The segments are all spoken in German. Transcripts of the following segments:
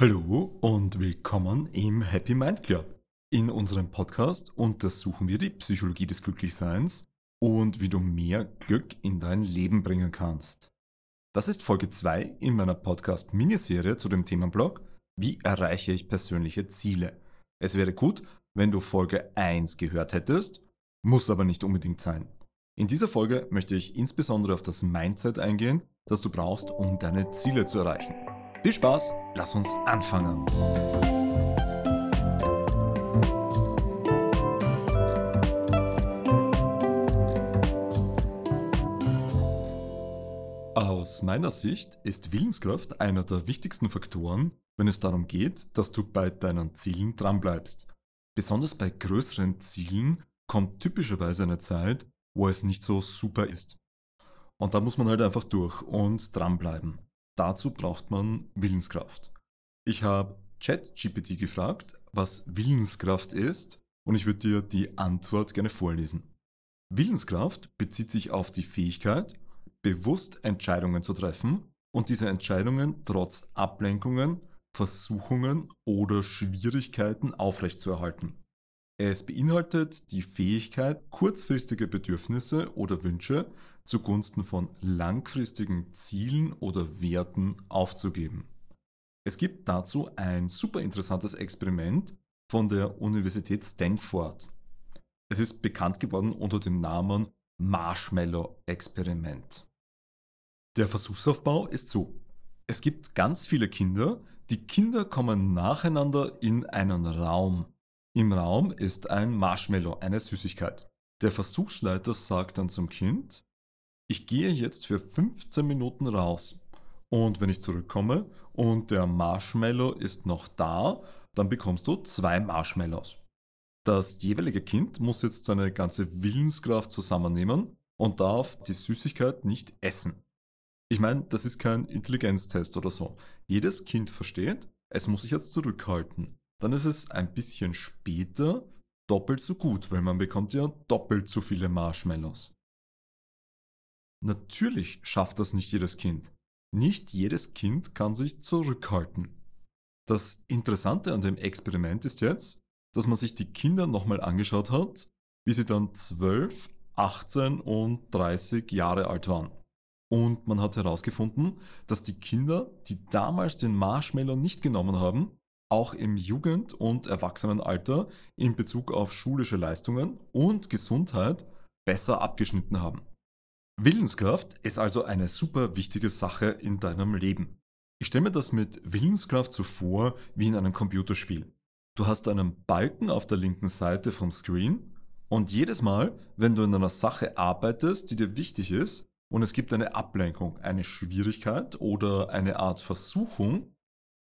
Hallo und willkommen im Happy Mind Club. In unserem Podcast untersuchen wir die Psychologie des Glücklichseins und wie du mehr Glück in dein Leben bringen kannst. Das ist Folge 2 in meiner Podcast-Miniserie zu dem Themenblock Wie erreiche ich persönliche Ziele? Es wäre gut, wenn du Folge 1 gehört hättest, muss aber nicht unbedingt sein. In dieser Folge möchte ich insbesondere auf das Mindset eingehen, das du brauchst, um deine Ziele zu erreichen. Viel Spaß, lass uns anfangen. Aus meiner Sicht ist Willenskraft einer der wichtigsten Faktoren, wenn es darum geht, dass du bei deinen Zielen dranbleibst. Besonders bei größeren Zielen kommt typischerweise eine Zeit, wo es nicht so super ist. Und da muss man halt einfach durch und dranbleiben. Dazu braucht man Willenskraft. Ich habe ChatGPT gefragt, was Willenskraft ist, und ich würde dir die Antwort gerne vorlesen. Willenskraft bezieht sich auf die Fähigkeit, bewusst Entscheidungen zu treffen und diese Entscheidungen trotz Ablenkungen, Versuchungen oder Schwierigkeiten aufrechtzuerhalten. Es beinhaltet die Fähigkeit, kurzfristige Bedürfnisse oder Wünsche zugunsten von langfristigen Zielen oder Werten aufzugeben. Es gibt dazu ein super interessantes Experiment von der Universität Stanford. Es ist bekannt geworden unter dem Namen Marshmallow-Experiment. Der Versuchsaufbau ist so. Es gibt ganz viele Kinder. Die Kinder kommen nacheinander in einen Raum. Im Raum ist ein Marshmallow, eine Süßigkeit. Der Versuchsleiter sagt dann zum Kind, ich gehe jetzt für 15 Minuten raus. Und wenn ich zurückkomme und der Marshmallow ist noch da, dann bekommst du zwei Marshmallows. Das jeweilige Kind muss jetzt seine ganze Willenskraft zusammennehmen und darf die Süßigkeit nicht essen. Ich meine, das ist kein Intelligenztest oder so. Jedes Kind versteht, es muss sich jetzt zurückhalten. Dann ist es ein bisschen später doppelt so gut, weil man bekommt ja doppelt so viele Marshmallows. Natürlich schafft das nicht jedes Kind. Nicht jedes Kind kann sich zurückhalten. Das Interessante an dem Experiment ist jetzt, dass man sich die Kinder nochmal angeschaut hat, wie sie dann 12, 18 und 30 Jahre alt waren. Und man hat herausgefunden, dass die Kinder, die damals den Marshmallow nicht genommen haben, auch im Jugend- und Erwachsenenalter in Bezug auf schulische Leistungen und Gesundheit besser abgeschnitten haben. Willenskraft ist also eine super wichtige Sache in deinem Leben. Ich stelle mir das mit Willenskraft so vor wie in einem Computerspiel. Du hast einen Balken auf der linken Seite vom Screen und jedes Mal, wenn du in einer Sache arbeitest, die dir wichtig ist, und es gibt eine Ablenkung, eine Schwierigkeit oder eine Art Versuchung,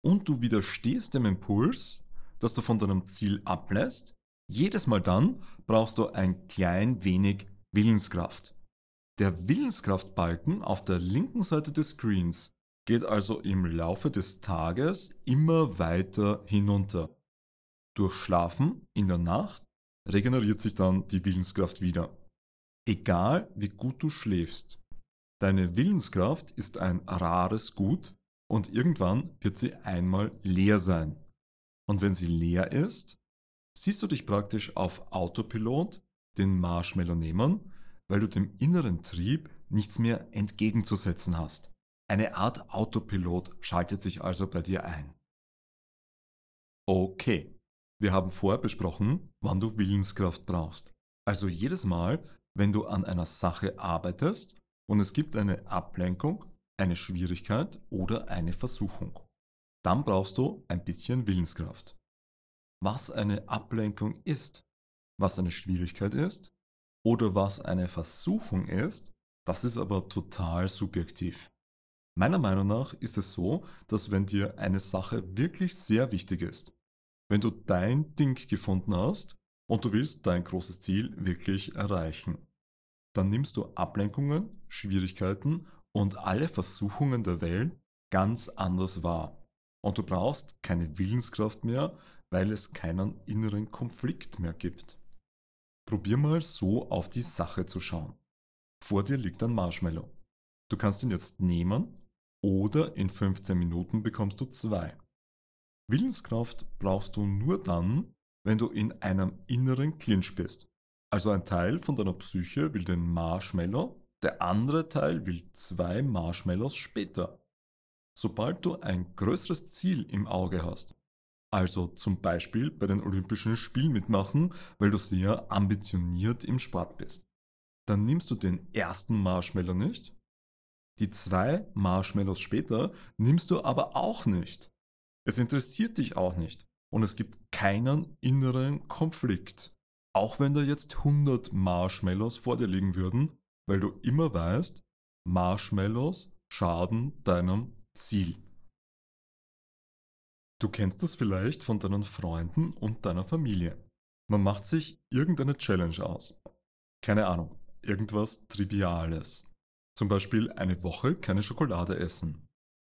und du widerstehst dem Impuls, dass du von deinem Ziel ablässt, jedes Mal dann brauchst du ein klein wenig Willenskraft. Der Willenskraftbalken auf der linken Seite des Screens geht also im Laufe des Tages immer weiter hinunter. Durch Schlafen in der Nacht regeneriert sich dann die Willenskraft wieder. Egal wie gut du schläfst, deine Willenskraft ist ein rares Gut und irgendwann wird sie einmal leer sein. Und wenn sie leer ist, siehst du dich praktisch auf Autopilot den Marshmallow nehmen weil du dem inneren Trieb nichts mehr entgegenzusetzen hast. Eine Art Autopilot schaltet sich also bei dir ein. Okay, wir haben vorher besprochen, wann du Willenskraft brauchst. Also jedes Mal, wenn du an einer Sache arbeitest und es gibt eine Ablenkung, eine Schwierigkeit oder eine Versuchung. Dann brauchst du ein bisschen Willenskraft. Was eine Ablenkung ist, was eine Schwierigkeit ist oder was eine Versuchung ist, das ist aber total subjektiv. Meiner Meinung nach ist es so, dass wenn dir eine Sache wirklich sehr wichtig ist, wenn du dein Ding gefunden hast und du willst dein großes Ziel wirklich erreichen, dann nimmst du Ablenkungen, Schwierigkeiten und alle Versuchungen der Welt ganz anders wahr. Und du brauchst keine Willenskraft mehr, weil es keinen inneren Konflikt mehr gibt. Probier mal so auf die Sache zu schauen. Vor dir liegt ein Marshmallow. Du kannst ihn jetzt nehmen oder in 15 Minuten bekommst du zwei. Willenskraft brauchst du nur dann, wenn du in einem inneren Clinch bist. Also ein Teil von deiner Psyche will den Marshmallow, der andere Teil will zwei Marshmallows später. Sobald du ein größeres Ziel im Auge hast, also zum Beispiel bei den Olympischen Spielen mitmachen, weil du sehr ambitioniert im Sport bist, dann nimmst du den ersten Marshmallow nicht, die zwei Marshmallows später nimmst du aber auch nicht. Es interessiert dich auch nicht und es gibt keinen inneren Konflikt. Auch wenn da jetzt 100 Marshmallows vor dir liegen würden, weil du immer weißt, Marshmallows schaden deinem Ziel. Du kennst das vielleicht von deinen Freunden und deiner Familie. Man macht sich irgendeine Challenge aus. Keine Ahnung, irgendwas Triviales. Zum Beispiel eine Woche keine Schokolade essen.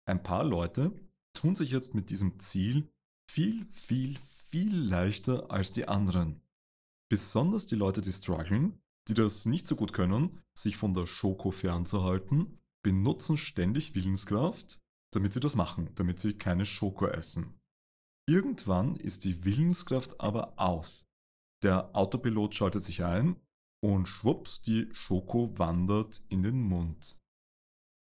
Ein paar Leute tun sich jetzt mit diesem Ziel viel, viel, viel leichter als die anderen. Besonders die Leute, die strugglen, die das nicht so gut können, sich von der Schoko fernzuhalten, benutzen ständig Willenskraft, damit sie das machen, damit sie keine Schoko essen. Irgendwann ist die Willenskraft aber aus. Der Autopilot schaltet sich ein und schwupps, die Schoko wandert in den Mund.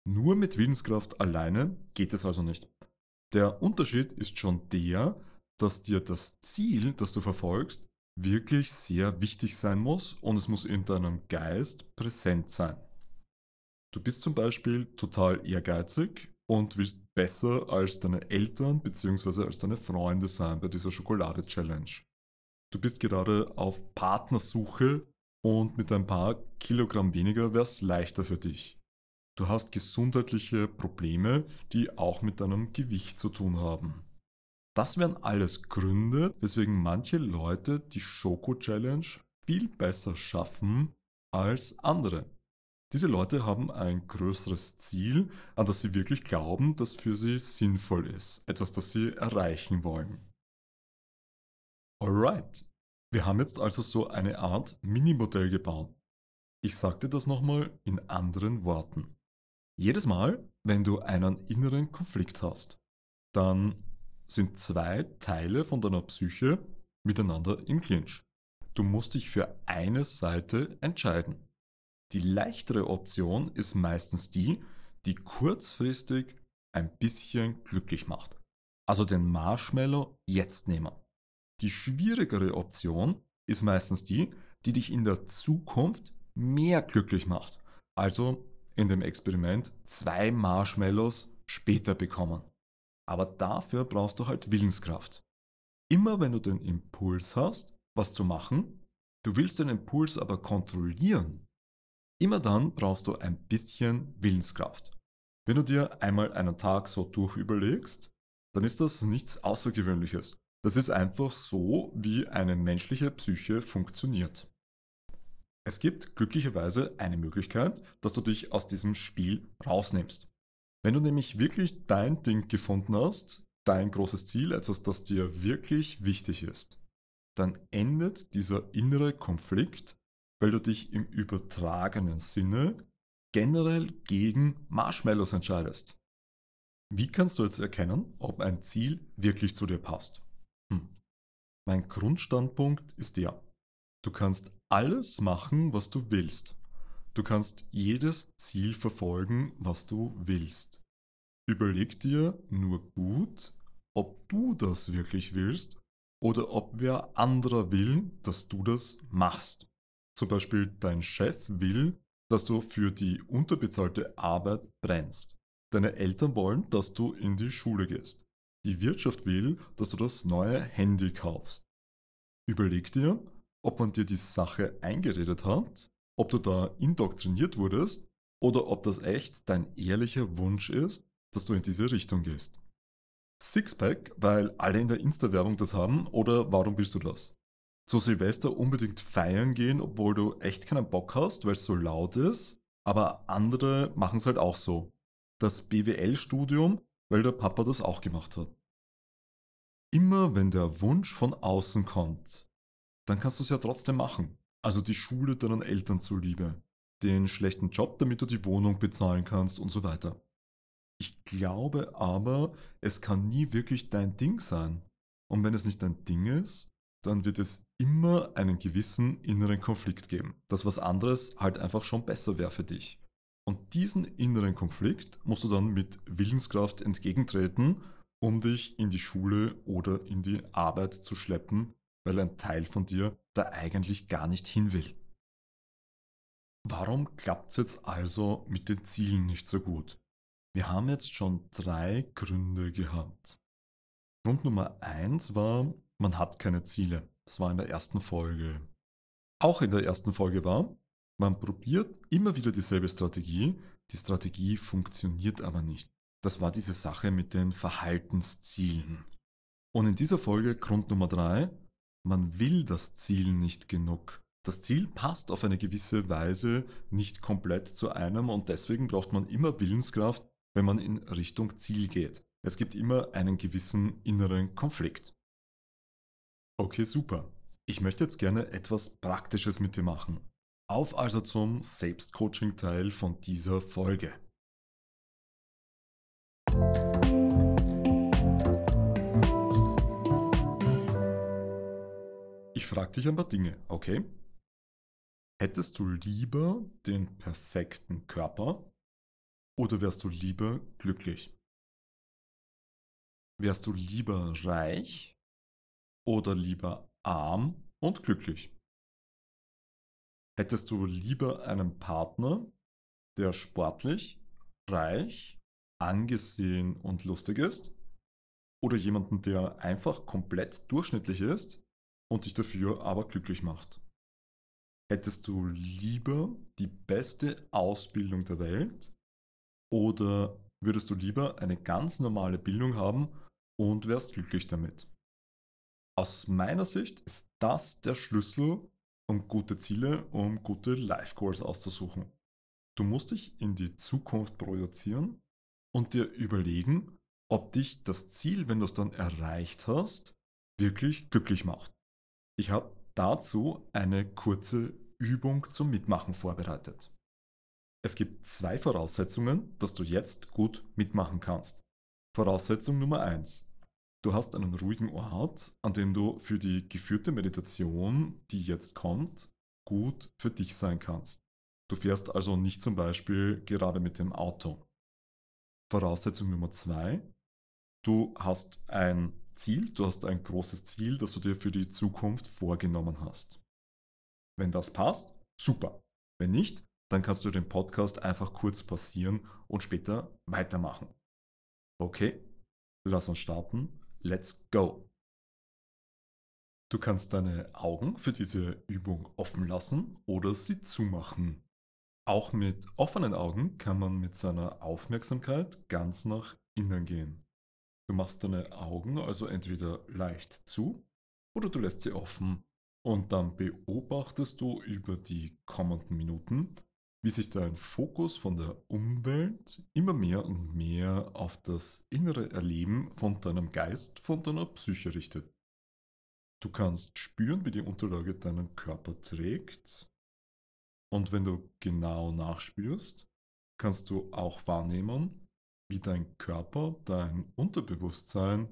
Nur mit Willenskraft alleine geht es also nicht. Der Unterschied ist schon der, dass dir das Ziel, das du verfolgst, wirklich sehr wichtig sein muss und es muss in deinem Geist präsent sein. Du bist zum Beispiel total ehrgeizig und willst besser als deine Eltern bzw. als deine Freunde sein bei dieser Schokolade-Challenge. Du bist gerade auf Partnersuche und mit ein paar Kilogramm weniger wäre es leichter für dich. Du hast gesundheitliche Probleme, die auch mit deinem Gewicht zu tun haben. Das wären alles Gründe, weswegen manche Leute die Schoko-Challenge viel besser schaffen als andere. Diese Leute haben ein größeres Ziel, an das sie wirklich glauben, das für sie sinnvoll ist, etwas, das sie erreichen wollen. Alright, wir haben jetzt also so eine Art Minimodell gebaut. Ich sagte das nochmal in anderen Worten. Jedes Mal, wenn du einen inneren Konflikt hast, dann sind zwei Teile von deiner Psyche miteinander im Clinch. Du musst dich für eine Seite entscheiden. Die leichtere Option ist meistens die, die kurzfristig ein bisschen glücklich macht. Also den Marshmallow jetzt nehmen. Die schwierigere Option ist meistens die, die dich in der Zukunft mehr glücklich macht. Also in dem Experiment zwei Marshmallows später bekommen. Aber dafür brauchst du halt Willenskraft. Immer wenn du den Impuls hast, was zu machen, du willst den Impuls aber kontrollieren, immer dann brauchst du ein bisschen Willenskraft. Wenn du dir einmal einen Tag so durchüberlegst, dann ist das nichts Außergewöhnliches. Das ist einfach so, wie eine menschliche Psyche funktioniert. Es gibt glücklicherweise eine Möglichkeit, dass du dich aus diesem Spiel rausnimmst. Wenn du nämlich wirklich dein Ding gefunden hast, dein großes Ziel, etwas, das dir wirklich wichtig ist, dann endet dieser innere Konflikt, weil du dich im übertragenen Sinne generell gegen Marshmallows entscheidest. Wie kannst du jetzt erkennen, ob ein Ziel wirklich zu dir passt? Hm. Mein Grundstandpunkt ist der, du kannst alles machen, was du willst. Du kannst jedes Ziel verfolgen, was du willst. Überleg dir nur gut, ob du das wirklich willst oder ob wer anderer will, dass du das machst. Zum Beispiel dein Chef will, dass du für die unterbezahlte Arbeit brennst. Deine Eltern wollen, dass du in die Schule gehst. Die Wirtschaft will, dass du das neue Handy kaufst. Überleg dir, ob man dir die Sache eingeredet hat, ob du da indoktriniert wurdest oder ob das echt dein ehrlicher Wunsch ist, dass du in diese Richtung gehst. Sixpack, weil alle in der Insta-Werbung das haben oder warum willst du das? Zu Silvester unbedingt feiern gehen, obwohl du echt keinen Bock hast, weil es so laut ist, aber andere machen es halt auch so. Das BWL-Studium, weil der Papa das auch gemacht hat. Immer wenn der Wunsch von außen kommt, dann kannst du es ja trotzdem machen. Also die Schule deinen Eltern zuliebe, den schlechten Job, damit du die Wohnung bezahlen kannst und so weiter. Ich glaube aber, es kann nie wirklich dein Ding sein. Und wenn es nicht dein Ding ist, dann wird es immer einen gewissen inneren Konflikt geben, dass was anderes halt einfach schon besser wäre für dich. Und diesen inneren Konflikt musst du dann mit Willenskraft entgegentreten, um dich in die Schule oder in die Arbeit zu schleppen, weil ein Teil von dir da eigentlich gar nicht hin will. Warum klappt es jetzt also mit den Zielen nicht so gut? Wir haben jetzt schon drei Gründe gehabt. Grund Nummer eins war, man hat keine Ziele. Das war in der ersten Folge. Auch in der ersten Folge war, man probiert immer wieder dieselbe Strategie, die Strategie funktioniert aber nicht. Das war diese Sache mit den Verhaltenszielen. Und in dieser Folge Grund Nummer drei, man will das Ziel nicht genug. Das Ziel passt auf eine gewisse Weise nicht komplett zu einem und deswegen braucht man immer Willenskraft, wenn man in Richtung Ziel geht. Es gibt immer einen gewissen inneren Konflikt. Okay, super. Ich möchte jetzt gerne etwas Praktisches mit dir machen. Auf also zum Selbstcoaching-Teil von dieser Folge. Frage dich ein paar Dinge, okay? Hättest du lieber den perfekten Körper oder wärst du lieber glücklich? Wärst du lieber reich oder lieber arm und glücklich? Hättest du lieber einen Partner, der sportlich, reich, angesehen und lustig ist? Oder jemanden, der einfach komplett durchschnittlich ist und dich dafür aber glücklich macht? Hättest du lieber die beste Ausbildung der Welt oder würdest du lieber eine ganz normale Bildung haben und wärst glücklich damit? Aus meiner Sicht ist das der Schlüssel, um gute Ziele, um gute Life Goals auszusuchen. Du musst dich in die Zukunft projizieren und dir überlegen, ob dich das Ziel, wenn du es dann erreicht hast, wirklich glücklich macht. Ich habe dazu eine kurze Übung zum Mitmachen vorbereitet. Es gibt zwei Voraussetzungen, dass du jetzt gut mitmachen kannst. Voraussetzung Nummer eins: Du hast einen ruhigen Ort, an dem du für die geführte Meditation, die jetzt kommt, gut für dich sein kannst. Du fährst also nicht zum Beispiel gerade mit dem Auto. Voraussetzung Nummer zwei: Du hast ein Ziel, du hast ein großes Ziel, das du dir für die Zukunft vorgenommen hast. Wenn das passt, super. Wenn nicht, dann kannst du den Podcast einfach kurz passieren und später weitermachen. Okay, lass uns starten. Let's go. Du kannst deine Augen für diese Übung offen lassen oder sie zumachen. Auch mit offenen Augen kann man mit seiner Aufmerksamkeit ganz nach innen gehen. Du machst deine Augen also entweder leicht zu oder du lässt sie offen und dann beobachtest du über die kommenden Minuten, wie sich dein Fokus von der Umwelt immer mehr und mehr auf das innere Erleben von deinem Geist, von deiner Psyche richtet. Du kannst spüren, wie die Unterlage deinen Körper trägt. Und wenn du genau nachspürst, kannst du auch wahrnehmen, wie dein Körper, dein Unterbewusstsein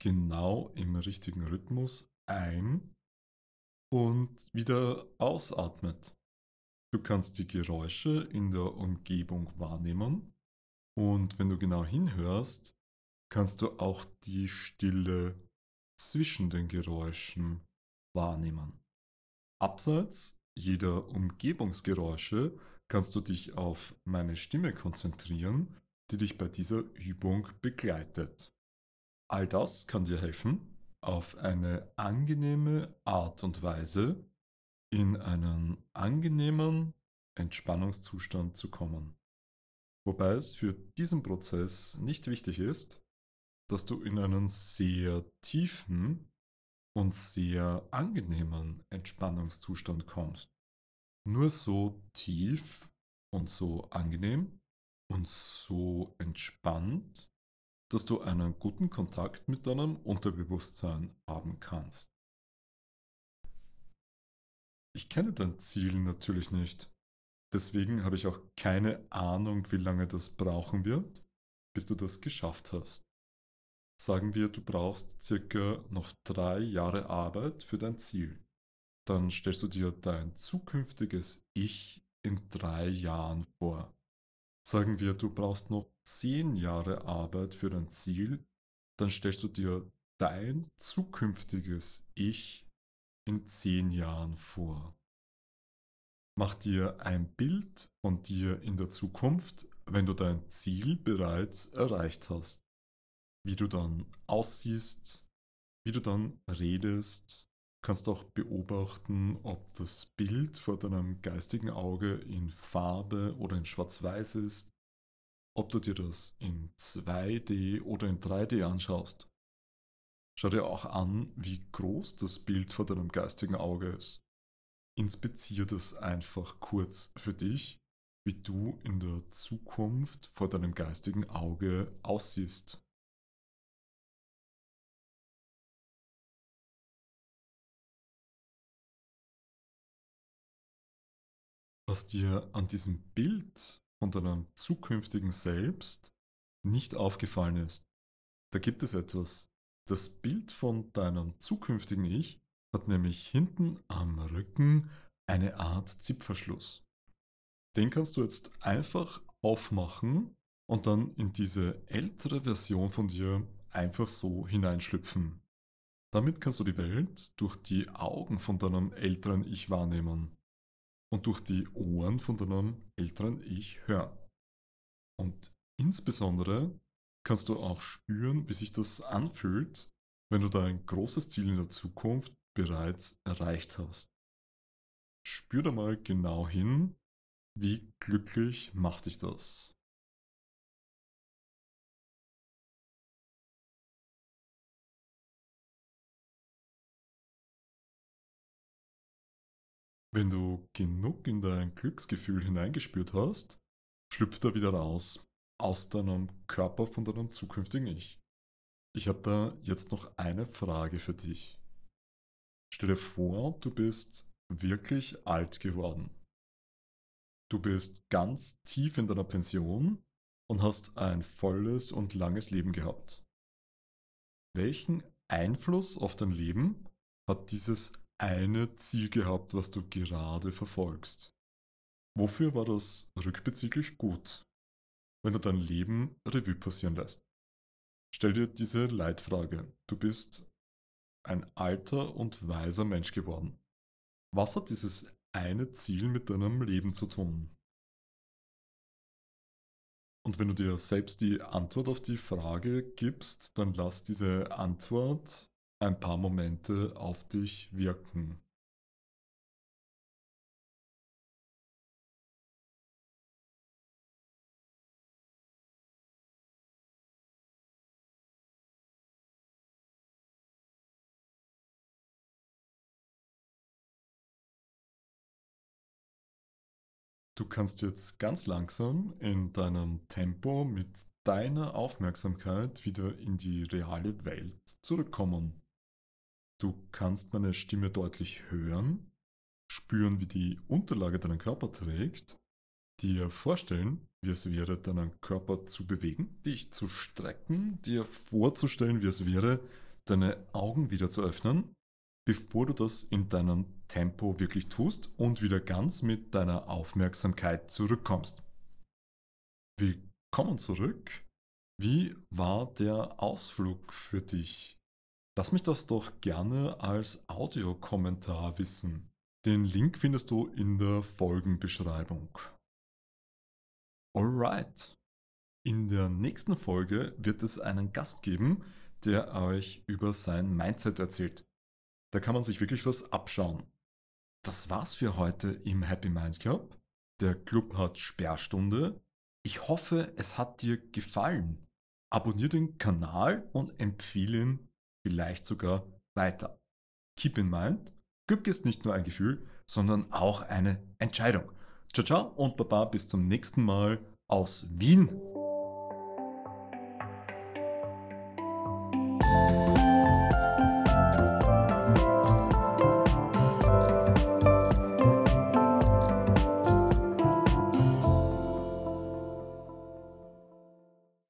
genau im richtigen Rhythmus ein- und wieder ausatmet. Du kannst die Geräusche in der Umgebung wahrnehmen und wenn du genau hinhörst, kannst du auch die Stille zwischen den Geräuschen wahrnehmen. Abseits jeder Umgebungsgeräusche kannst du dich auf meine Stimme konzentrieren die dich bei dieser Übung begleitet. All das kann dir helfen, auf eine angenehme Art und Weise in einen angenehmen Entspannungszustand zu kommen. Wobei es für diesen Prozess nicht wichtig ist, dass du in einen sehr tiefen und sehr angenehmen Entspannungszustand kommst. Nur so tief und so angenehm, und so entspannt, dass du einen guten Kontakt mit deinem Unterbewusstsein haben kannst. Ich kenne dein Ziel natürlich nicht. Deswegen habe ich auch keine Ahnung, wie lange das brauchen wird. bis du das geschafft hast. Sagen wir, du brauchst circa noch drei Jahre Arbeit für dein Ziel. Dann stellst du dir dein zukünftiges Ich in drei Jahren vor. Sagen wir, du brauchst noch zehn Jahre Arbeit für dein Ziel, dann stellst du dir dein zukünftiges Ich in zehn Jahren vor. Mach dir ein Bild von dir in der Zukunft, wenn du dein Ziel bereits erreicht hast. Wie du dann aussiehst, wie du dann redest, kannst auch beobachten, ob das Bild vor deinem geistigen Auge in Farbe oder in Schwarz-Weiß ist, ob du dir das in 2D oder in 3D anschaust. Schau dir auch an, wie groß das Bild vor deinem geistigen Auge ist. Inspizier das einfach kurz für dich, wie du in der Zukunft vor deinem geistigen Auge aussiehst. Was dir an diesem Bild von deinem zukünftigen Selbst nicht aufgefallen ist, da gibt es etwas. Das Bild von deinem zukünftigen Ich hat nämlich hinten am Rücken eine Art Zipverschluss. Den kannst du jetzt einfach aufmachen und dann in diese ältere Version von dir einfach so hineinschlüpfen. Damit kannst du die Welt durch die Augen von deinem älteren Ich wahrnehmen und durch die Ohren von deinem älteren Ich hören. Und insbesondere kannst du auch spüren, wie sich das anfühlt, wenn du dein großes Ziel in der Zukunft bereits erreicht hast. Spür da mal genau hin, wie glücklich macht dich das. Wenn du genug in dein Glücksgefühl hineingespürt hast, schlüpft er wieder raus aus deinem Körper von deinem zukünftigen Ich. Ich habe da jetzt noch eine Frage für dich. Stell dir vor, du bist wirklich alt geworden. Du bist ganz tief in deiner Pension und hast ein volles und langes Leben gehabt. Welchen Einfluss auf dein Leben hat dieses eine Ziel gehabt, was du gerade verfolgst. Wofür war das rückbezüglich gut, wenn du dein Leben Revue passieren lässt? Stell dir diese Leitfrage. Du bist ein alter und weiser Mensch geworden. Was hat dieses eine Ziel mit deinem Leben zu tun? Und wenn du dir selbst die Antwort auf die Frage gibst, dann lass diese Antwort ein paar Momente auf dich wirken. Du kannst jetzt ganz langsam in deinem Tempo mit deiner Aufmerksamkeit wieder in die reale Welt zurückkommen. Du kannst meine Stimme deutlich hören, spüren, wie die Unterlage deinen Körper trägt, dir vorstellen, wie es wäre, deinen Körper zu bewegen, dich zu strecken, dir vorzustellen, wie es wäre, deine Augen wieder zu öffnen, bevor du das in deinem Tempo wirklich tust und wieder ganz mit deiner Aufmerksamkeit zurückkommst. Willkommen zurück. Wie war der Ausflug für dich? Lass mich das doch gerne als Audiokommentar wissen. Den Link findest du in der Folgenbeschreibung. Alright. In der nächsten Folge wird es einen Gast geben, der euch über sein Mindset erzählt. Da kann man sich wirklich was abschauen. Das war's für heute im Happy Mind Club. Der Club hat Sperrstunde. Ich hoffe, es hat dir gefallen. Abonnier den Kanal und empfehle ihn vielleicht sogar weiter. Keep in mind, Glück ist nicht nur ein Gefühl, sondern auch eine Entscheidung. Ciao, ciao und baba bis zum nächsten Mal aus Wien.